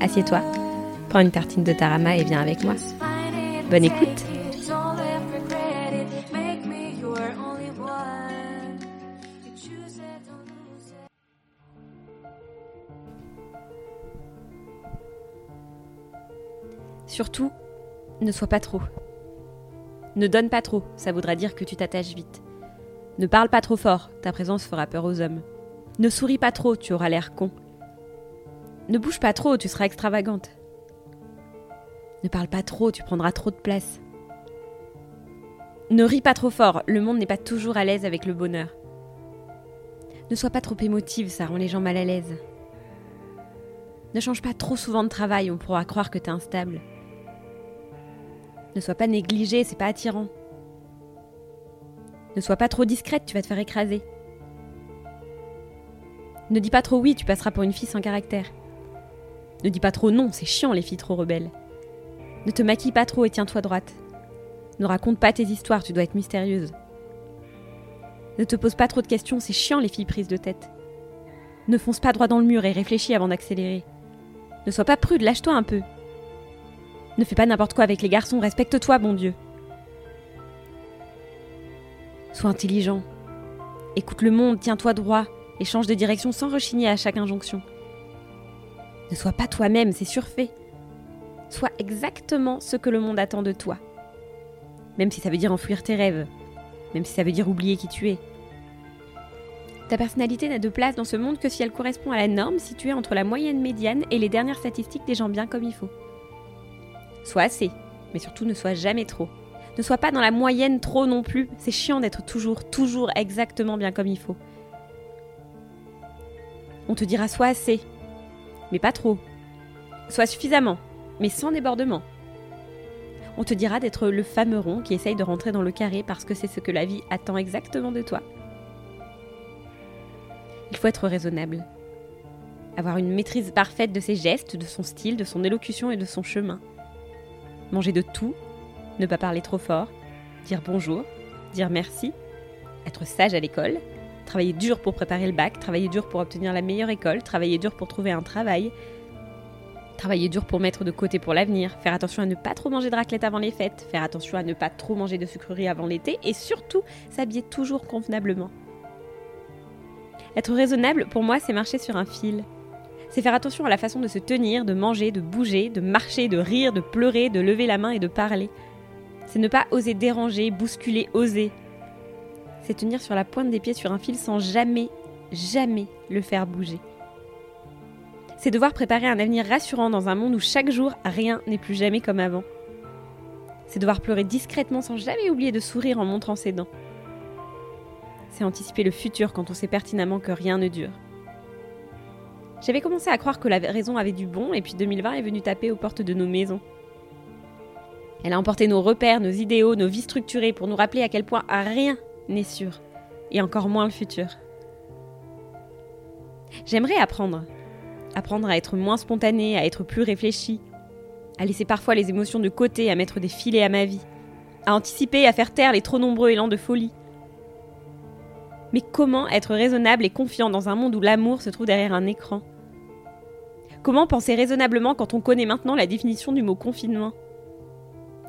assieds-toi, prends une tartine de tarama et viens avec moi. Bonne écoute Surtout, ne sois pas trop. Ne donne pas trop, ça voudra dire que tu t'attaches vite. Ne parle pas trop fort, ta présence fera peur aux hommes. Ne souris pas trop, tu auras l'air con. Ne bouge pas trop, tu seras extravagante. Ne parle pas trop, tu prendras trop de place. Ne ris pas trop fort, le monde n'est pas toujours à l'aise avec le bonheur. Ne sois pas trop émotive, ça rend les gens mal à l'aise. Ne change pas trop souvent de travail, on pourra croire que t'es instable. Ne sois pas négligée, c'est pas attirant. Ne sois pas trop discrète, tu vas te faire écraser. Ne dis pas trop oui, tu passeras pour une fille sans caractère. Ne dis pas trop non, c'est chiant les filles trop rebelles. Ne te maquille pas trop et tiens-toi droite. Ne raconte pas tes histoires, tu dois être mystérieuse. Ne te pose pas trop de questions, c'est chiant les filles prises de tête. Ne fonce pas droit dans le mur et réfléchis avant d'accélérer. Ne sois pas prude, lâche-toi un peu. Ne fais pas n'importe quoi avec les garçons, respecte-toi, bon Dieu. Sois intelligent. Écoute le monde, tiens-toi droit et change de direction sans rechigner à chaque injonction. Ne sois pas toi-même, c'est surfait. Sois exactement ce que le monde attend de toi. Même si ça veut dire enfuir tes rêves, même si ça veut dire oublier qui tu es. Ta personnalité n'a de place dans ce monde que si elle correspond à la norme située entre la moyenne médiane et les dernières statistiques des gens bien comme il faut. Sois assez, mais surtout ne sois jamais trop. Ne sois pas dans la moyenne trop non plus, c'est chiant d'être toujours, toujours exactement bien comme il faut. On te dira sois assez, mais pas trop. Sois suffisamment, mais sans débordement. On te dira d'être le fameux rond qui essaye de rentrer dans le carré parce que c'est ce que la vie attend exactement de toi. Il faut être raisonnable. Avoir une maîtrise parfaite de ses gestes, de son style, de son élocution et de son chemin. Manger de tout, ne pas parler trop fort, dire bonjour, dire merci, être sage à l'école, travailler dur pour préparer le bac, travailler dur pour obtenir la meilleure école, travailler dur pour trouver un travail, travailler dur pour mettre de côté pour l'avenir, faire attention à ne pas trop manger de raclette avant les fêtes, faire attention à ne pas trop manger de sucreries avant l'été et surtout s'habiller toujours convenablement. Être raisonnable, pour moi, c'est marcher sur un fil. C'est faire attention à la façon de se tenir, de manger, de bouger, de marcher, de rire, de pleurer, de lever la main et de parler. C'est ne pas oser déranger, bousculer, oser. C'est tenir sur la pointe des pieds sur un fil sans jamais, jamais le faire bouger. C'est devoir préparer un avenir rassurant dans un monde où chaque jour rien n'est plus jamais comme avant. C'est devoir pleurer discrètement sans jamais oublier de sourire en montrant ses dents c'est anticiper le futur quand on sait pertinemment que rien ne dure. J'avais commencé à croire que la raison avait du bon, et puis 2020 est venu taper aux portes de nos maisons. Elle a emporté nos repères, nos idéaux, nos vies structurées pour nous rappeler à quel point rien n'est sûr, et encore moins le futur. J'aimerais apprendre. Apprendre à être moins spontané, à être plus réfléchi, à laisser parfois les émotions de côté, à mettre des filets à ma vie, à anticiper, à faire taire les trop nombreux élans de folie, mais comment être raisonnable et confiant dans un monde où l'amour se trouve derrière un écran? Comment penser raisonnablement quand on connaît maintenant la définition du mot confinement?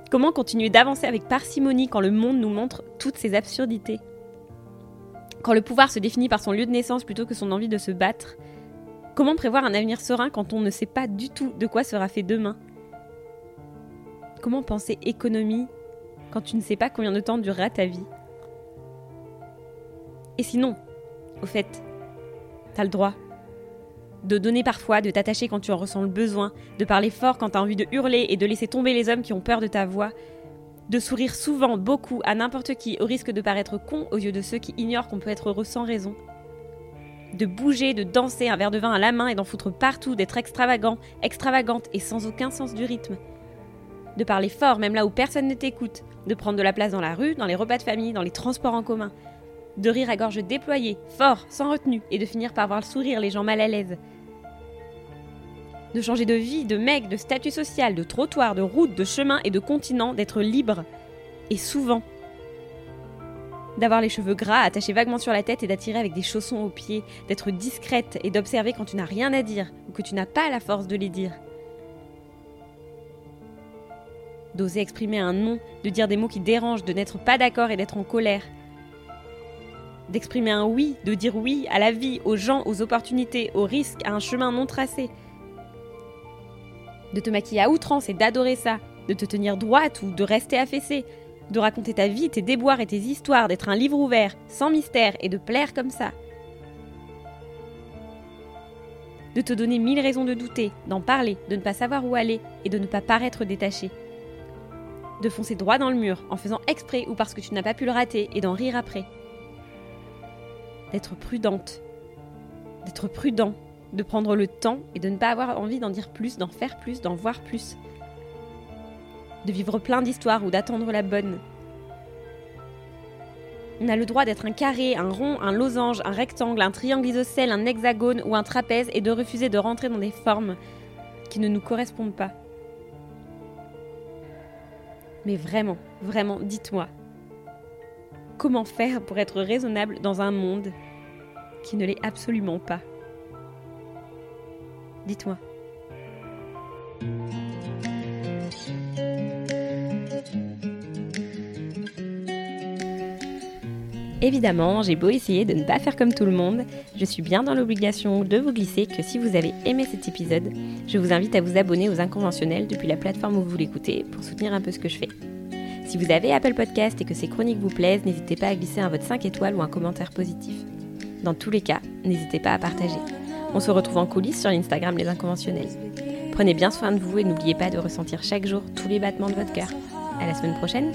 Comment continuer d'avancer avec parcimonie quand le monde nous montre toutes ces absurdités Quand le pouvoir se définit par son lieu de naissance plutôt que son envie de se battre Comment prévoir un avenir serein quand on ne sait pas du tout de quoi sera fait demain Comment penser économie quand tu ne sais pas combien de temps durera ta vie et sinon, au fait, t'as le droit de donner parfois, de t'attacher quand tu en ressens le besoin, de parler fort quand t'as envie de hurler et de laisser tomber les hommes qui ont peur de ta voix, de sourire souvent, beaucoup, à n'importe qui, au risque de paraître con aux yeux de ceux qui ignorent qu'on peut être heureux sans raison. de bouger, de danser, un verre de vin à la main et d'en foutre partout, d'être extravagant, extravagante et sans aucun sens du rythme. De parler fort, même là où personne ne t'écoute, de prendre de la place dans la rue, dans les repas de famille, dans les transports en commun, de rire à gorge déployée, fort, sans retenue, et de finir par voir le sourire les gens mal à l'aise. De changer de vie, de mec, de statut social, de trottoir, de route, de chemin et de continent, d'être libre. Et souvent, d'avoir les cheveux gras attachés vaguement sur la tête et d'attirer avec des chaussons aux pieds, d'être discrète et d'observer quand tu n'as rien à dire ou que tu n'as pas la force de les dire. D'oser exprimer un non, de dire des mots qui dérangent, de n'être pas d'accord et d'être en colère. D'exprimer un oui, de dire oui à la vie, aux gens, aux opportunités, aux risques, à un chemin non tracé. De te maquiller à outrance et d'adorer ça, de te tenir droite ou de rester affaissée, de raconter ta vie, tes déboires et tes histoires, d'être un livre ouvert, sans mystère et de plaire comme ça. De te donner mille raisons de douter, d'en parler, de ne pas savoir où aller et de ne pas paraître détaché. De foncer droit dans le mur en faisant exprès ou parce que tu n'as pas pu le rater et d'en rire après. D'être prudente. D'être prudent. De prendre le temps et de ne pas avoir envie d'en dire plus, d'en faire plus, d'en voir plus de vivre plein d'histoires ou d'attendre la bonne. On a le droit d'être un carré, un rond, un losange, un rectangle, un triangle isocèle, un hexagone ou un trapèze et de refuser de rentrer dans des formes qui ne nous correspondent pas. Mais vraiment, vraiment, dites-moi, comment faire pour être raisonnable dans un monde qui ne l'est absolument pas Dites-moi. Évidemment, j'ai beau essayer de ne pas faire comme tout le monde, je suis bien dans l'obligation de vous glisser que si vous avez aimé cet épisode, je vous invite à vous abonner aux inconventionnels depuis la plateforme où vous l'écoutez pour soutenir un peu ce que je fais. Si vous avez Apple Podcast et que ces chroniques vous plaisent, n'hésitez pas à glisser un vote 5 étoiles ou un commentaire positif. Dans tous les cas, n'hésitez pas à partager. On se retrouve en coulisses sur l'Instagram Les Inconventionnels. Prenez bien soin de vous et n'oubliez pas de ressentir chaque jour tous les battements de votre cœur. À la semaine prochaine!